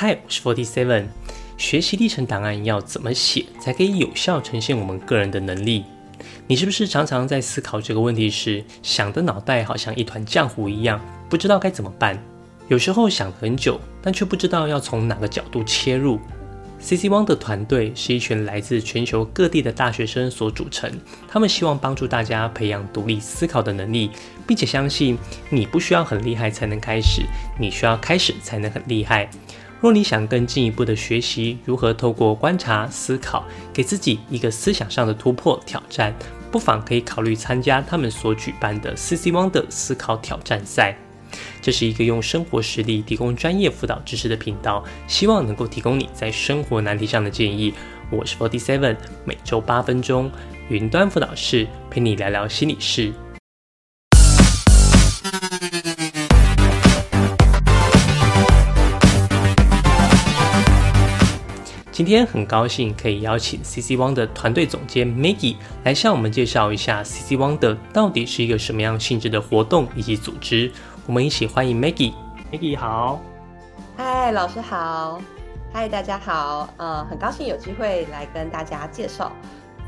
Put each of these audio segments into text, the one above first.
嗨，我是 Forty Seven。学习历程档案要怎么写，才可以有效呈现我们个人的能力？你是不是常常在思考这个问题时，想的脑袋好像一团浆糊一样，不知道该怎么办？有时候想很久，但却不知道要从哪个角度切入。CC One 的团队是一群来自全球各地的大学生所组成，他们希望帮助大家培养独立思考的能力，并且相信你不需要很厉害才能开始，你需要开始才能很厉害。若你想更进一步的学习如何透过观察思考，给自己一个思想上的突破挑战，不妨可以考虑参加他们所举办的 CC One 的思考挑战赛。这是一个用生活实例提供专业辅导知识的频道，希望能够提供你在生活难题上的建议。我是 Forty Seven，每周八分钟云端辅导室陪你聊聊心理事。今天很高兴可以邀请 CC One 的团队总监 Maggie 来向我们介绍一下 CC One 的到底是一个什么样性质的活动以及组织。我们一起欢迎 Maggie。Maggie 好，嗨，老师好，嗨，大家好，呃，很高兴有机会来跟大家介绍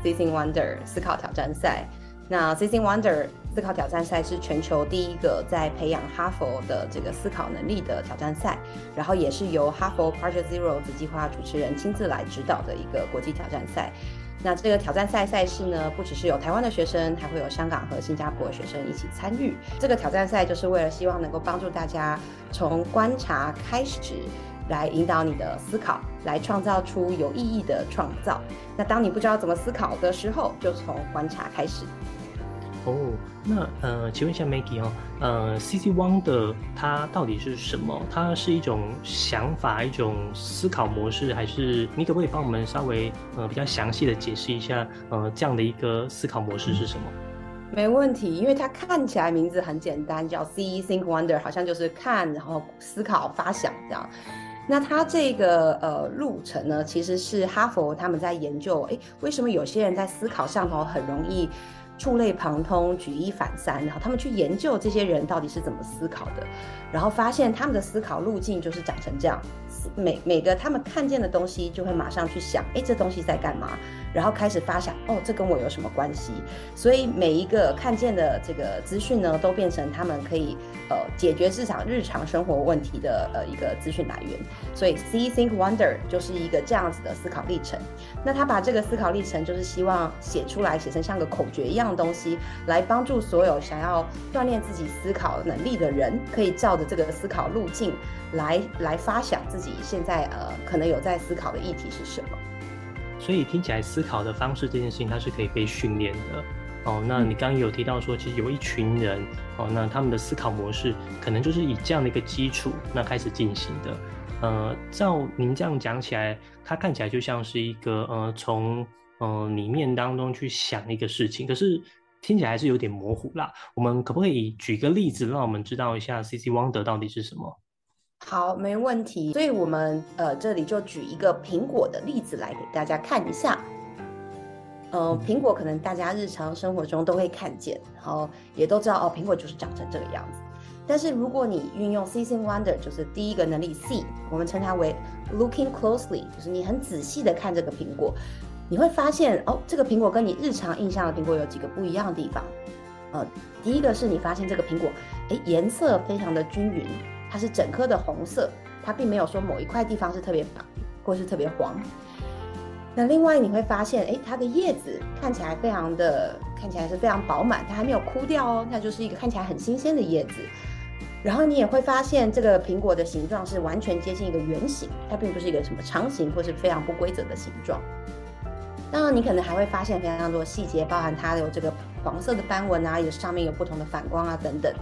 CC Wonder 思考挑战赛。那 CC Wonder 思考挑战赛是全球第一个在培养哈佛的这个思考能力的挑战赛，然后也是由哈佛 Project Zero 子计划主持人亲自来指导的一个国际挑战赛。那这个挑战赛赛事呢，不只是有台湾的学生，还会有香港和新加坡学生一起参与。这个挑战赛就是为了希望能够帮助大家从观察开始，来引导你的思考，来创造出有意义的创造。那当你不知道怎么思考的时候，就从观察开始。哦，那呃，请问一下 Maggie 哦，呃，CC One 的它到底是什么？它是一种想法，一种思考模式，还是你可不可以帮我们稍微呃比较详细的解释一下，呃，这样的一个思考模式是什么？没问题，因为它看起来名字很简单，叫 See Think Wonder，好像就是看，然后思考、发想这样。那它这个呃路程呢，其实是哈佛他们在研究，哎，为什么有些人在思考上头很容易。触类旁通，举一反三，然后他们去研究这些人到底是怎么思考的，然后发现他们的思考路径就是长成这样，每每个他们看见的东西就会马上去想，哎，这东西在干嘛？然后开始发想，哦，这跟我有什么关系？所以每一个看见的这个资讯呢，都变成他们可以呃解决日常日常生活问题的呃一个资讯来源。所以 See Think Wonder 就是一个这样子的思考历程。那他把这个思考历程就是希望写出来，写成像个口诀一样的东西，来帮助所有想要锻炼自己思考能力的人，可以照着这个思考路径来来发想自己现在呃可能有在思考的议题是什么。所以听起来思考的方式这件事情，它是可以被训练的哦。那你刚刚有提到说，其实有一群人哦，那他们的思考模式可能就是以这样的一个基础那开始进行的。呃，照您这样讲起来，它看起来就像是一个呃，从呃里面当中去想一个事情，可是听起来还是有点模糊啦。我们可不可以举个例子，让我们知道一下 CC Wonder 到底是什么？好，没问题。所以，我们呃这里就举一个苹果的例子来给大家看一下。呃，苹果可能大家日常生活中都会看见，然后也都知道哦，苹果就是长成这个样子。但是，如果你运用 C C wonder，就是第一个能力 “C”，我们称它为 looking closely，就是你很仔细的看这个苹果，你会发现哦，这个苹果跟你日常印象的苹果有几个不一样的地方。呃，第一个是你发现这个苹果，哎，颜色非常的均匀。它是整颗的红色，它并没有说某一块地方是特别白或是特别黄。那另外你会发现，哎，它的叶子看起来非常的，看起来是非常饱满，它还没有枯掉哦，那就是一个看起来很新鲜的叶子。然后你也会发现，这个苹果的形状是完全接近一个圆形，它并不是一个什么长形或是非常不规则的形状。当然，你可能还会发现非常多细节，包含它有这个黄色的斑纹啊，有上面有不同的反光啊等等。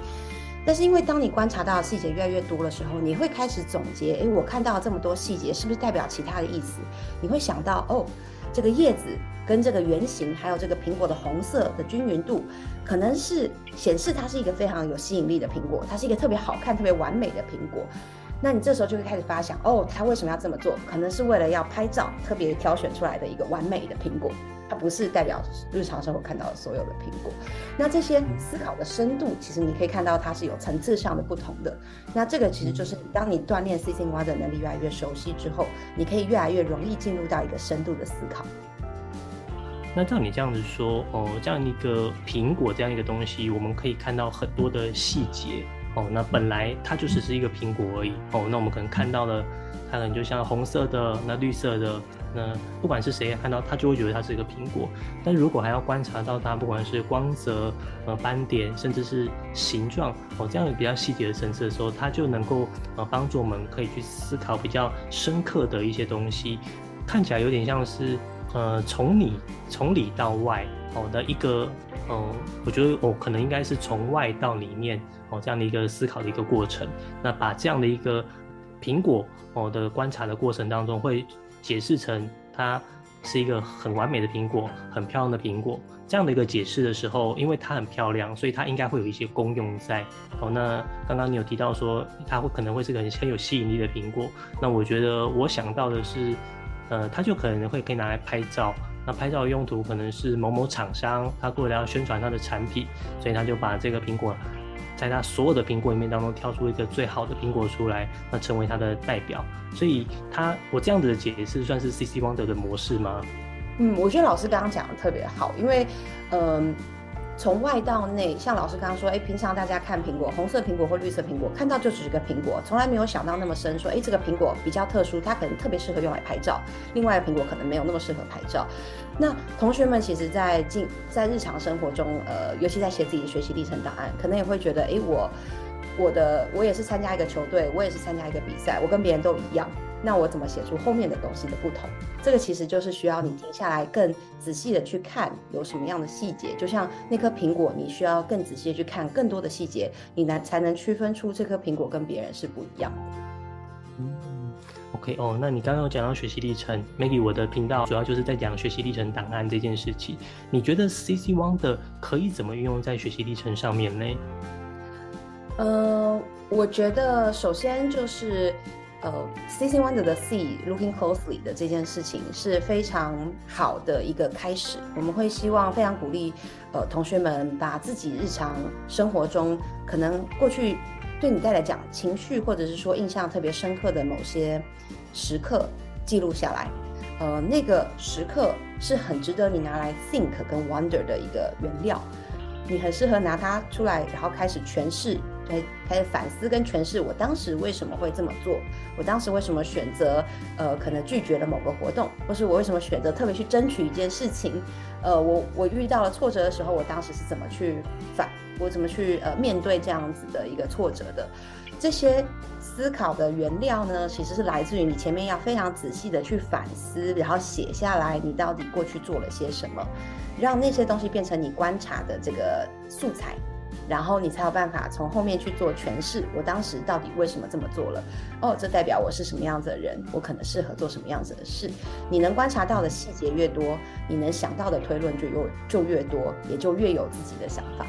但是因为当你观察到细节越来越多的时候，你会开始总结，诶，我看到这么多细节，是不是代表其他的意思？你会想到，哦，这个叶子跟这个圆形，还有这个苹果的红色的均匀度，可能是显示它是一个非常有吸引力的苹果，它是一个特别好看、特别完美的苹果。那你这时候就会开始发想，哦，他为什么要这么做？可能是为了要拍照，特别挑选出来的一个完美的苹果。它不是代表日常生活看到的所有的苹果。那这些思考的深度，其实你可以看到它是有层次上的不同的。那这个其实就是当你锻炼 C C Y 的能力越来越熟悉之后，你可以越来越容易进入到一个深度的思考。那照你这样子说，哦，这样一个苹果这样一个东西，我们可以看到很多的细节。哦，那本来它就只是一个苹果而已。哦，那我们可能看到了，它可能就像红色的、那绿色的，那不管是谁看到他，就会觉得它是一个苹果。但如果还要观察到它，不管是光泽、呃斑点，甚至是形状，哦这样比较细节的层次的时候，它就能够呃帮助我们可以去思考比较深刻的一些东西，看起来有点像是呃从里从里到外哦的一个，嗯，我觉得我可能应该是从外到里面。哦，这样的一个思考的一个过程，那把这样的一个苹果哦的观察的过程当中，会解释成它是一个很完美的苹果，很漂亮的苹果。这样的一个解释的时候，因为它很漂亮，所以它应该会有一些功用在。哦，那刚刚你有提到说它会可能会是个很很有吸引力的苹果，那我觉得我想到的是，呃，它就可能会可以拿来拍照。那拍照用途可能是某某厂商，他过来要宣传他的产品，所以他就把这个苹果。在他所有的苹果里面当中挑出一个最好的苹果出来，那成为他的代表。所以，他我这样子的解释算是 C C Wonder 的模式吗？嗯，我觉得老师刚刚讲的特别好，因为，嗯。从外到内，像老师刚刚说，哎，平常大家看苹果，红色苹果或绿色苹果，看到就只是个苹果，从来没有想到那么深，说，哎，这个苹果比较特殊，它可能特别适合用来拍照，另外苹果可能没有那么适合拍照。那同学们其实，在进在日常生活中，呃，尤其在写自己的学习历程档案，可能也会觉得，哎，我我的我也是参加一个球队，我也是参加一个比赛，我跟别人都一样。那我怎么写出后面的东西的不同？这个其实就是需要你停下来，更仔细的去看有什么样的细节。就像那颗苹果，你需要更仔细的去看更多的细节，你才才能区分出这颗苹果跟别人是不一样的。嗯，OK 哦，那你刚刚有讲到学习历程，Maggie，我的频道主要就是在讲学习历程档案这件事情。你觉得 CC Wonder 可以怎么运用在学习历程上面呢？呃，我觉得首先就是。呃，seeing wonder 的 see，looking closely 的这件事情是非常好的一个开始。我们会希望非常鼓励，呃，同学们把自己日常生活中可能过去对你带来讲情绪或者是说印象特别深刻的某些时刻记录下来。呃，那个时刻是很值得你拿来 think 跟 wonder 的一个原料。你很适合拿它出来，然后开始诠释。开开始反思跟诠释，我当时为什么会这么做？我当时为什么选择呃，可能拒绝了某个活动，或是我为什么选择特别去争取一件事情？呃，我我遇到了挫折的时候，我当时是怎么去反？我怎么去呃面对这样子的一个挫折的？这些思考的原料呢，其实是来自于你前面要非常仔细的去反思，然后写下来你到底过去做了些什么，让那些东西变成你观察的这个素材。然后你才有办法从后面去做诠释。我当时到底为什么这么做了？哦，这代表我是什么样子的人？我可能适合做什么样子的事？你能观察到的细节越多，你能想到的推论就有就越多，也就越有自己的想法。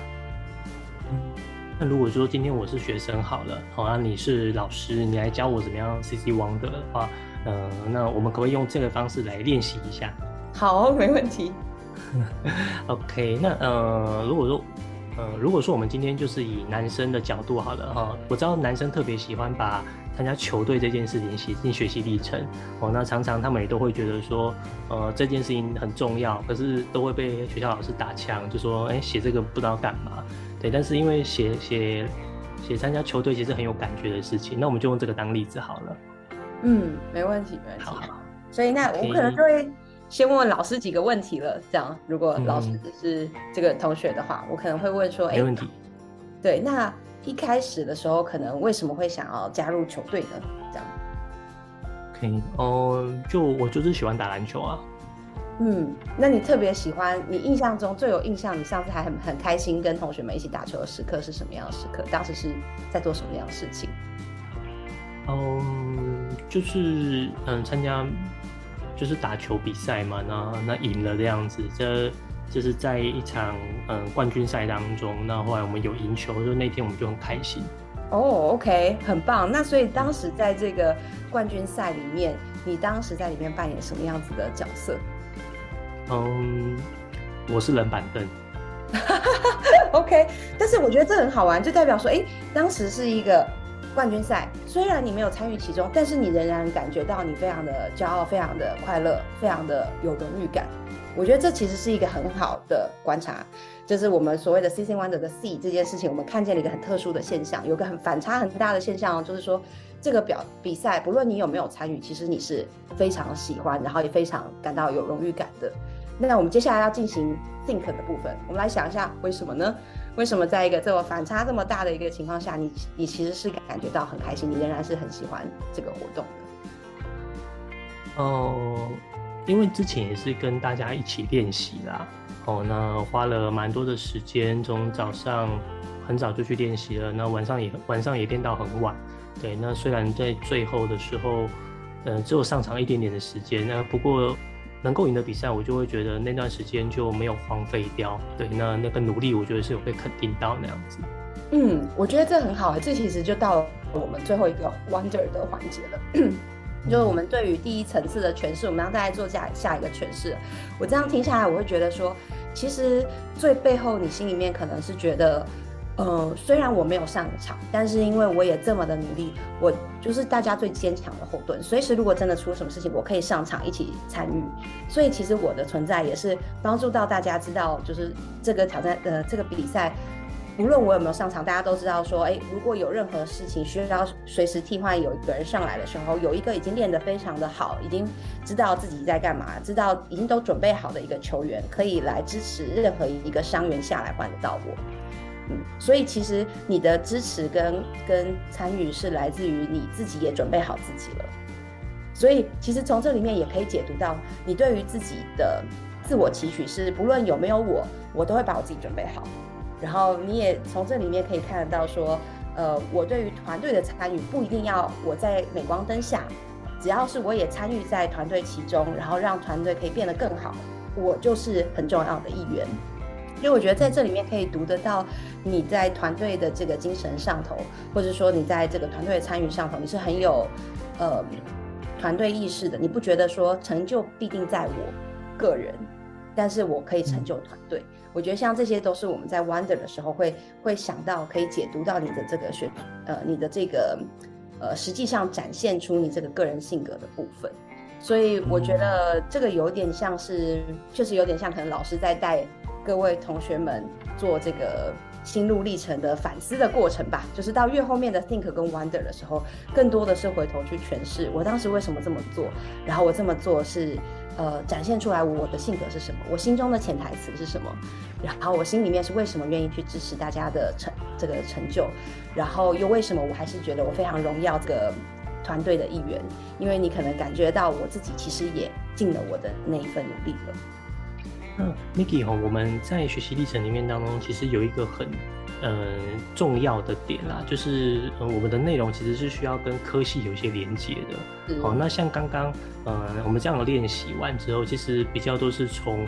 那如果说今天我是学生好了，好啊，你是老师，你来教我怎么样 C C 王的话，嗯，那我们可不可以用这个方式来练习一下？好，没问题。OK，那呃，如果说。嗯，如果说我们今天就是以男生的角度好了哈，我知道男生特别喜欢把参加球队这件事情写进学习历程哦，那常常他们也都会觉得说，呃，这件事情很重要，可是都会被学校老师打枪，就说，哎，写这个不知道干嘛，对，但是因为写写写参加球队其实很有感觉的事情，那我们就用这个当例子好了。嗯，没问题，没问题。好，所以那我可能就会。先问问老师几个问题了，这样如果老师是这个同学的话，我可能会问说：没问题。对，那一开始的时候，可能为什么会想要加入球队呢？这样。可以哦，就我就是喜欢打篮球啊。嗯，那你特别喜欢，你印象中最有印象，你上次还很很开心跟同学们一起打球的时刻是什么样的时刻？当时是在做什么样的事情？嗯，就是嗯参加。就是打球比赛嘛，那那赢了这样子，这就是在一场嗯冠军赛当中，那后来我们有赢球，就那天我们就很开心。哦，OK，很棒。那所以当时在这个冠军赛里面，你当时在里面扮演什么样子的角色？嗯，我是冷板凳。OK，但是我觉得这很好玩，就代表说，哎，当时是一个冠军赛，虽然你没有参与其中，但是你仍然感觉到你非常的骄傲，非常的快乐，非常的有荣誉感。我觉得这其实是一个很好的观察，就是我们所谓的 “season wonder” 的 C 这件事情，我们看见了一个很特殊的现象，有个很反差很大的现象哦，就是说这个表比赛，不论你有没有参与，其实你是非常喜欢，然后也非常感到有荣誉感的。那我们接下来要进行 think 的部分，我们来想一下为什么呢？为什么在一个这么反差这么大的一个情况下，你你其实是感觉到很开心，你仍然是很喜欢这个活动的？哦，因为之前也是跟大家一起练习啦，哦，那花了蛮多的时间，从早上很早就去练习了，那晚上也晚上也练到很晚。对，那虽然在最后的时候，呃，只有上场一点点的时间，那不过。能够赢的比赛，我就会觉得那段时间就没有荒废掉。对，那那个努力，我觉得是有被肯定到那样子。嗯，我觉得这很好，这其实就到了我们最后一个 wonder 的环节了，就是我们对于第一层次的诠释，我们要再来做下下一个诠释。我这样听下来，我会觉得说，其实最背后你心里面可能是觉得。呃，虽然我没有上场，但是因为我也这么的努力，我就是大家最坚强的后盾。随时如果真的出什么事情，我可以上场一起参与。所以其实我的存在也是帮助到大家知道，就是这个挑战呃这个比赛，无论我有没有上场，大家都知道说，哎，如果有任何事情需要随时替换有一个人上来的时候，有一个已经练得非常的好，已经知道自己在干嘛，知道已经都准备好的一个球员，可以来支持任何一个伤员下来换得到我。所以其实你的支持跟跟参与是来自于你自己也准备好自己了。所以其实从这里面也可以解读到，你对于自己的自我期许是，不论有没有我，我都会把我自己准备好。然后你也从这里面可以看得到说，呃，我对于团队的参与不一定要我在镁光灯下，只要是我也参与在团队其中，然后让团队可以变得更好，我就是很重要的一员。因为我觉得在这里面可以读得到你在团队的这个精神上头，或者说你在这个团队的参与上头，你是很有呃团队意识的。你不觉得说成就必定在我个人，但是我可以成就团队。我觉得像这些都是我们在 wonder 的时候会会想到，可以解读到你的这个学呃你的这个呃实际上展现出你这个个人性格的部分。所以我觉得这个有点像是，确实有点像可能老师在带。各位同学们做这个心路历程的反思的过程吧，就是到越后面的 think 跟 wonder 的时候，更多的是回头去诠释我当时为什么这么做，然后我这么做是呃展现出来我的性格是什么，我心中的潜台词是什么，然后我心里面是为什么愿意去支持大家的成这个成就，然后又为什么我还是觉得我非常荣耀这个团队的一员，因为你可能感觉到我自己其实也尽了我的那一份努力了。那 Miki 哈，我们在学习历程里面当中，其实有一个很呃重要的点啦，就是呃我们的内容其实是需要跟科系有一些连接的。好，那像刚刚呃我们这样的练习完之后，其实比较多是从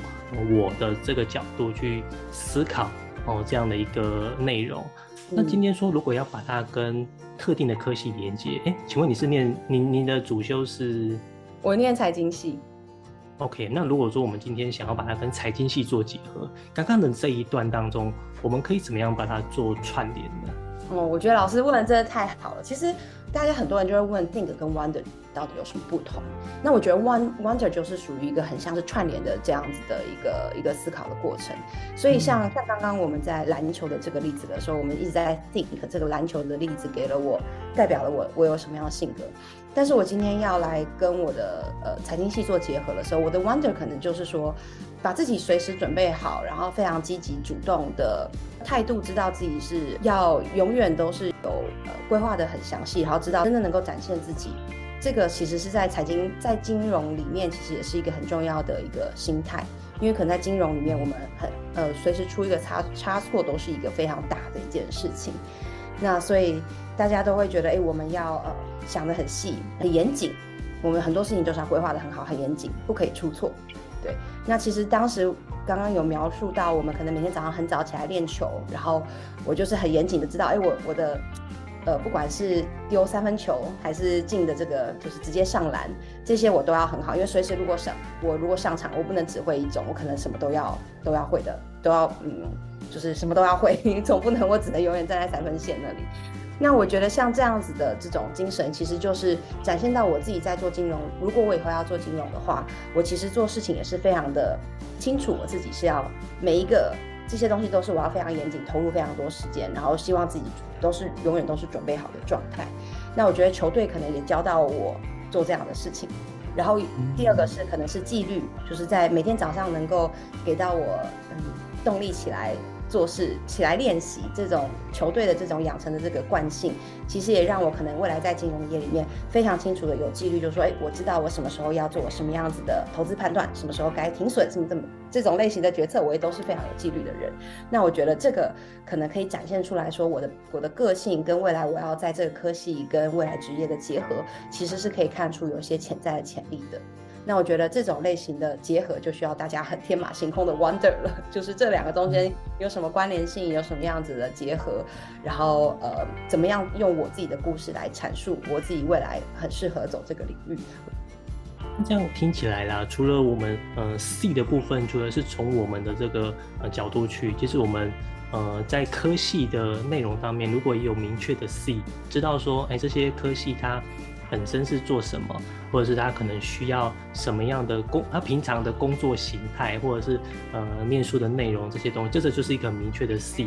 我的这个角度去思考哦这样的一个内容。那今天说如果要把它跟特定的科系连接，哎，请问你是念您您的主修是？我念财经系。OK，那如果说我们今天想要把它跟财经系做结合，刚刚的这一段当中，我们可以怎么样把它做串联呢？哦，我觉得老师问的真的太好了。其实大家很多人就会问 think 跟 wonder 到底有什么不同？那我觉得 wonder 就是属于一个很像是串联的这样子的一个一个思考的过程。所以像像刚刚我们在篮球的这个例子的时候，我们一直在 think 这个篮球的例子给了我代表了我我有什么样的性格。但是我今天要来跟我的呃财经系做结合的时候，我的 wonder 可能就是说，把自己随时准备好，然后非常积极主动的态度，知道自己是要永远都是有呃规划的很详细，然后知道真的能够展现自己。这个其实是在财经在金融里面，其实也是一个很重要的一个心态，因为可能在金融里面，我们很呃随时出一个差差错都是一个非常大的一件事情。那所以大家都会觉得，哎，我们要呃想得很细、很严谨，我们很多事情都是要规划的很好、很严谨，不可以出错。对，那其实当时刚刚有描述到，我们可能每天早上很早起来练球，然后我就是很严谨的知道，哎，我我的。呃，不管是丢三分球还是进的这个，就是直接上篮，这些我都要很好，因为随时如果上我如果上场，我不能只会一种，我可能什么都要都要会的，都要嗯，就是什么都要会，总不能我只能永远站在三分线那里。那我觉得像这样子的这种精神，其实就是展现到我自己在做金融。如果我以后要做金融的话，我其实做事情也是非常的清楚，我自己是要每一个。这些东西都是我要非常严谨，投入非常多时间，然后希望自己都是永远都是准备好的状态。那我觉得球队可能也教到我做这样的事情。然后第二个是可能是纪律，就是在每天早上能够给到我嗯动力起来。做事起来练习这种球队的这种养成的这个惯性，其实也让我可能未来在金融业里面非常清楚的有纪律，就是说，哎，我知道我什么时候要做什么样子的投资判断，什么时候该停损，什么这么这种类型的决策，我也都是非常有纪律的人。那我觉得这个可能可以展现出来说，我的我的个性跟未来我要在这个科系跟未来职业的结合，其实是可以看出有一些潜在的潜力的。那我觉得这种类型的结合就需要大家很天马行空的 wonder 了，就是这两个中间有什么关联性，有什么样子的结合，然后呃，怎么样用我自己的故事来阐述我自己未来很适合走这个领域。那这样听起来啦，除了我们呃 C 的部分，除了是从我们的这个呃角度去，其实我们呃在科系的内容上面，如果也有明确的 C，知道说，哎，这些科系它。本身是做什么，或者是他可能需要什么样的工，他平常的工作形态，或者是呃念书的内容这些东西，这个就是一个明确的 C。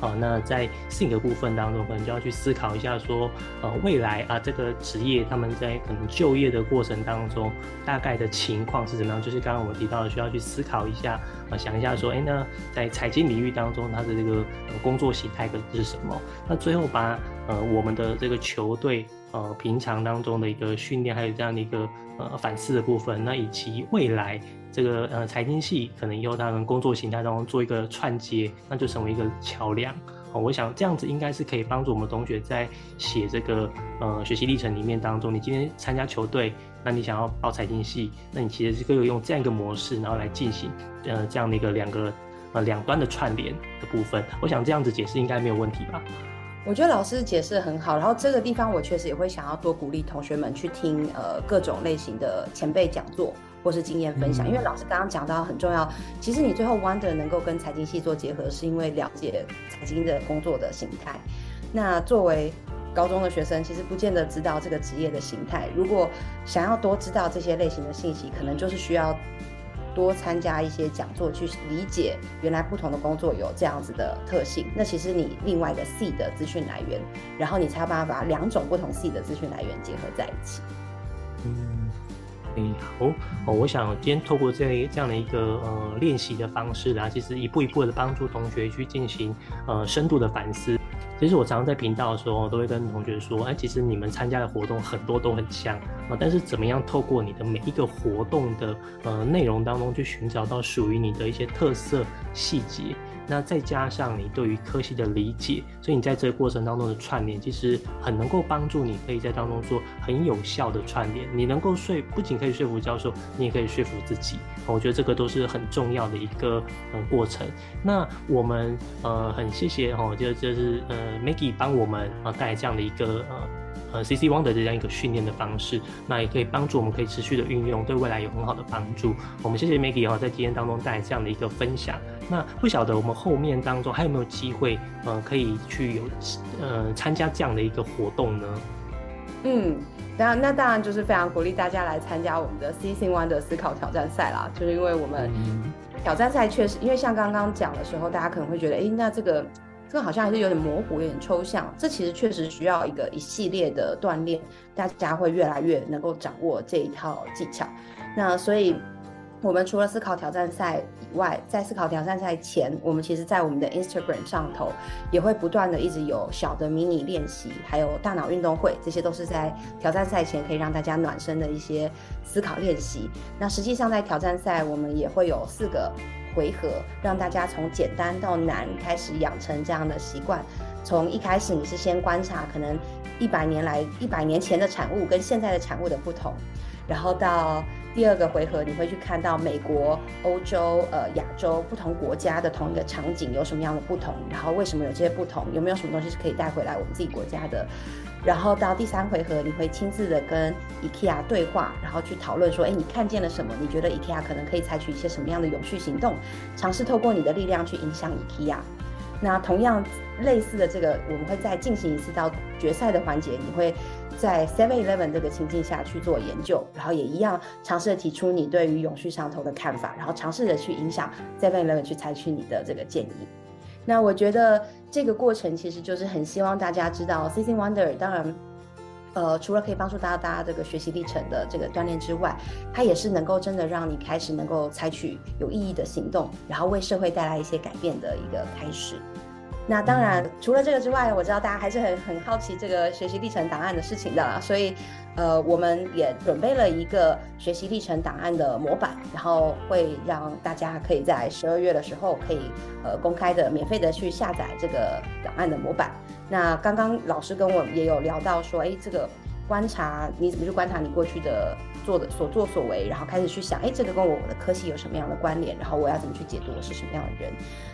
好，那在性格部分当中，可能就要去思考一下，说呃未来啊这个职业他们在可能就业的过程当中，大概的情况是怎么样？就是刚刚我们提到的，需要去思考一下，啊想一下说，哎那在财经领域当中，他的这个工作形态是什么？那最后把呃我们的这个球队。呃，平常当中的一个训练，还有这样的一个呃反思的部分，那以及未来这个呃财经系可能以后他们工作形态当中做一个串接，那就成为一个桥梁。哦，我想这样子应该是可以帮助我们同学在写这个呃学习历程里面当中，你今天参加球队，那你想要报财经系，那你其实是可以用这样一个模式，然后来进行呃这样的一个两个呃两端的串联的部分。我想这样子解释应该没有问题吧。我觉得老师解释很好，然后这个地方我确实也会想要多鼓励同学们去听呃各种类型的前辈讲座或是经验分享，因为老师刚刚讲到很重要，其实你最后 Wonder 能够跟财经系做结合，是因为了解财经的工作的形态。那作为高中的学生，其实不见得知道这个职业的形态，如果想要多知道这些类型的信息，可能就是需要。多参加一些讲座，去理解原来不同的工作有这样子的特性。那其实你另外的 C 的资讯来源，然后你才有办法把两种不同 C 的资讯来源结合在一起。嗯，哎，好哦，我想今天透过这这样的一个呃练习的方式啦，其实一步一步的帮助同学去进行呃深度的反思。其实我常常在频道的时候，都会跟同学说，哎，其实你们参加的活动很多都很像啊，但是怎么样透过你的每一个活动的呃内容当中，去寻找到属于你的一些特色细节。那再加上你对于科系的理解，所以你在这个过程当中的串联，其实很能够帮助你，可以在当中做很有效的串联。你能够说，不仅可以说服教授，你也可以说服自己。我觉得这个都是很重要的一个呃过程。那我们呃很谢谢哦，就就是呃 Maggie 帮我们啊带来这样的一个呃。呃，C C One 的这样一个训练的方式，那也可以帮助我们可以持续的运用，对未来有很好的帮助。我们谢谢 Maggie 哈，在今天当中带来这样的一个分享。那不晓得我们后面当中还有没有机会，呃，可以去有呃参加这样的一个活动呢？嗯，当然，那当然就是非常鼓励大家来参加我们的 C C One 的思考挑战赛啦。就是因为我们挑战赛确实，因为像刚刚讲的时候，大家可能会觉得，哎，那这个。这个好像还是有点模糊，有点抽象。这其实确实需要一个一系列的锻炼，大家会越来越能够掌握这一套技巧。那所以，我们除了思考挑战赛以外，在思考挑战赛前，我们其实在我们的 Instagram 上头也会不断的一直有小的迷你练习，还有大脑运动会，这些都是在挑战赛前可以让大家暖身的一些思考练习。那实际上在挑战赛，我们也会有四个。回合让大家从简单到难开始养成这样的习惯。从一开始你是先观察可能一百年来一百年前的产物跟现在的产物的不同，然后到第二个回合，你会去看到美国、欧洲、呃亚洲不同国家的同一个场景有什么样的不同，然后为什么有这些不同，有没有什么东西是可以带回来我们自己国家的。然后到第三回合，你会亲自的跟 IKEA 对话，然后去讨论说，哎，你看见了什么？你觉得 IKEA 可能可以采取一些什么样的永续行动？尝试透过你的力量去影响 IKEA。那同样类似的这个，我们会再进行一次到决赛的环节，你会在 Seven Eleven 这个情境下去做研究，然后也一样尝试的提出你对于永续上头的看法，然后尝试的去影响 Seven Eleven 去采取你的这个建议。那我觉得这个过程其实就是很希望大家知道，C C Wonder 当然，呃，除了可以帮助大家大家这个学习历程的这个锻炼之外，它也是能够真的让你开始能够采取有意义的行动，然后为社会带来一些改变的一个开始。那当然，除了这个之外，我知道大家还是很很好奇这个学习历程档案的事情的，所以，呃，我们也准备了一个学习历程档案的模板，然后会让大家可以在十二月的时候可以呃公开的免费的去下载这个档案的模板。那刚刚老师跟我也有聊到说，哎，这个观察你怎么去观察你过去的。做的所作所为，然后开始去想，哎，这个跟我我的科系有什么样的关联？然后我要怎么去解读我是什么样的人？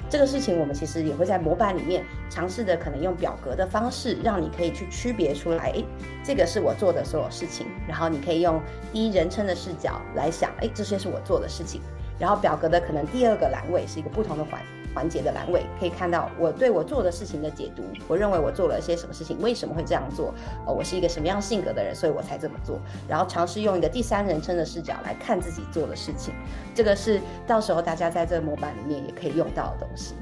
这个事情我们其实也会在模板里面尝试的，可能用表格的方式，让你可以去区别出来，哎，这个是我做的所有事情。然后你可以用第一人称的视角来想，哎，这些是我做的事情。然后表格的可能第二个栏位是一个不同的环。环节的栏位可以看到我对我做的事情的解读，我认为我做了些什么事情，为什么会这样做？呃，我是一个什么样性格的人，所以我才这么做。然后尝试用一个第三人称的视角来看自己做的事情，这个是到时候大家在这个模板里面也可以用到的东西。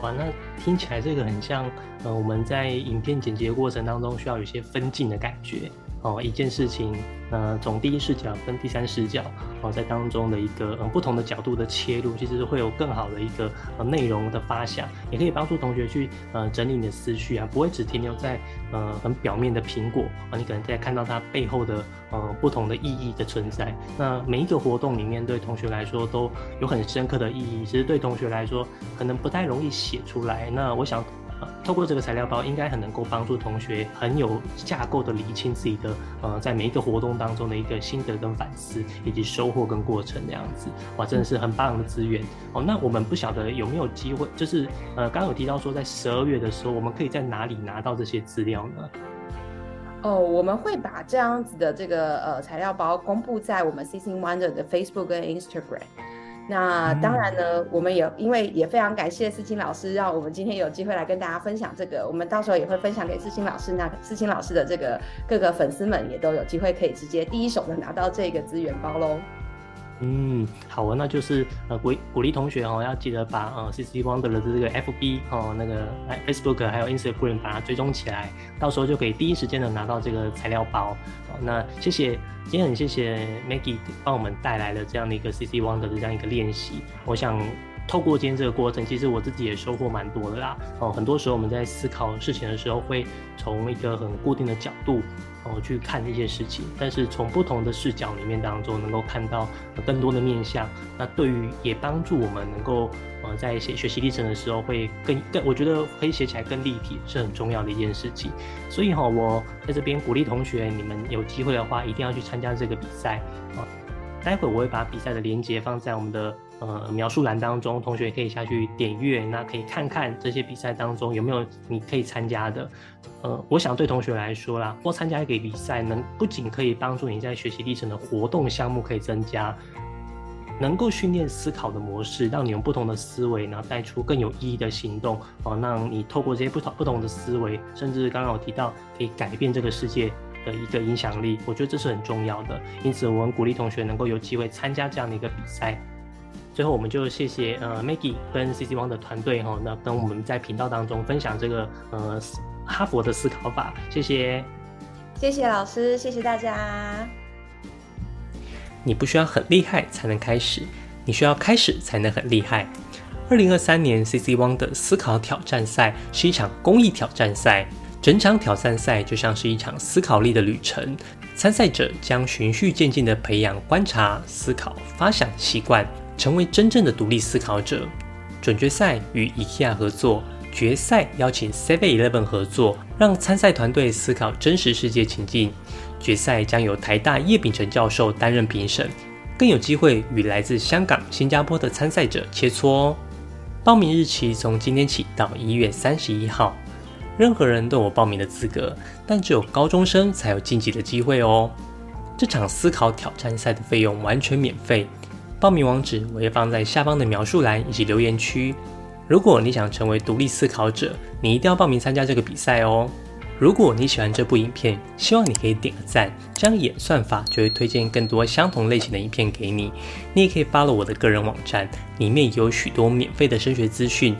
哇，那听起来这个很像，呃，我们在影片剪辑的过程当中需要有一些分镜的感觉。哦，一件事情，呃，从第一视角跟第三视角，哦，在当中的一个呃不同的角度的切入，其实会有更好的一个呃内容的发想，也可以帮助同学去呃整理你的思绪啊，不会只停留在呃很表面的苹果啊，你可能在看到它背后的呃不同的意义的存在。那每一个活动里面对同学来说都有很深刻的意义，其实对同学来说可能不太容易写出来。那我想。透过这个材料包，应该很能够帮助同学很有架构的理清自己的呃，在每一个活动当中的一个心得跟反思，以及收获跟过程这样子，哇，真的是很棒的资源哦。那我们不晓得有没有机会，就是呃，刚刚有提到说在十二月的时候，我们可以在哪里拿到这些资料呢？哦，我们会把这样子的这个呃材料包公布在我们 CC Wonder 的 Facebook 跟 Instagram。那当然呢，我们也因为也非常感谢思清老师，让我们今天有机会来跟大家分享这个。我们到时候也会分享给思清老师，那思清老师的这个各个粉丝们也都有机会可以直接第一手的拿到这个资源包喽。嗯，好啊，那就是呃鼓鼓励同学哦，要记得把呃 C C Wonder 的这个 F B 哦那个 Facebook 还有 Instagram 把它追踪起来，到时候就可以第一时间的拿到这个材料包。哦，那谢谢，今天很谢谢 Maggie 帮我们带来了这样的一个 C C Wonder 的这样一个练习。我想透过今天这个过程，其实我自己也收获蛮多的啦。哦，很多时候我们在思考事情的时候，会从一个很固定的角度。哦，去看一些事情，但是从不同的视角里面当中，能够看到更多的面向，那对于也帮助我们能够呃在写学习历程的时候，会更更，我觉得可以写起来更立体，是很重要的一件事情。所以哈，我在这边鼓励同学，你们有机会的话，一定要去参加这个比赛啊。待会我会把比赛的连接放在我们的。呃，描述栏当中，同学可以下去点阅，那可以看看这些比赛当中有没有你可以参加的。呃，我想对同学来说啦，多参加一个比赛，能不仅可以帮助你在学习历程的活动项目可以增加，能够训练思考的模式，让你用不同的思维，然后带出更有意义的行动。哦，让你透过这些不同不同的思维，甚至刚刚有提到可以改变这个世界的一个影响力，我觉得这是很重要的。因此，我们鼓励同学能够有机会参加这样的一个比赛。最后，我们就谢谢呃 Maggie 跟 CC 王的团队哈，那跟我们在频道当中分享这个呃哈佛的思考法，谢谢，谢谢老师，谢谢大家。你不需要很厉害才能开始，你需要开始才能很厉害。二零二三年 CC 王的思考挑战赛是一场公益挑战赛，整场挑战赛就像是一场思考力的旅程，参赛者将循序渐进地培养观察、思考、发想习惯。成为真正的独立思考者。准决赛与 IKEA 合作，决赛邀请 Seven Eleven 合作，让参赛团队思考真实世界情境。决赛将由台大叶秉成教授担任评审，更有机会与来自香港、新加坡的参赛者切磋哦。报名日期从今天起到一月三十一号，任何人都有报名的资格，但只有高中生才有晋级的机会哦。这场思考挑战赛的费用完全免费，报名网址我会放在下方的描述栏以及留言区。如果你想成为独立思考者，你一定要报名参加这个比赛哦。如果你喜欢这部影片，希望你可以点个赞，这样演算法就会推荐更多相同类型的影片给你。你也可以 follow 我的个人网站，里面有许多免费的升学资讯。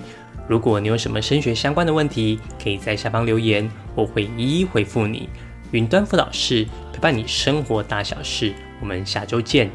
如果你有什么升学相关的问题，可以在下方留言，我会一一回复你。云端辅导室陪伴你生活大小事，我们下周见。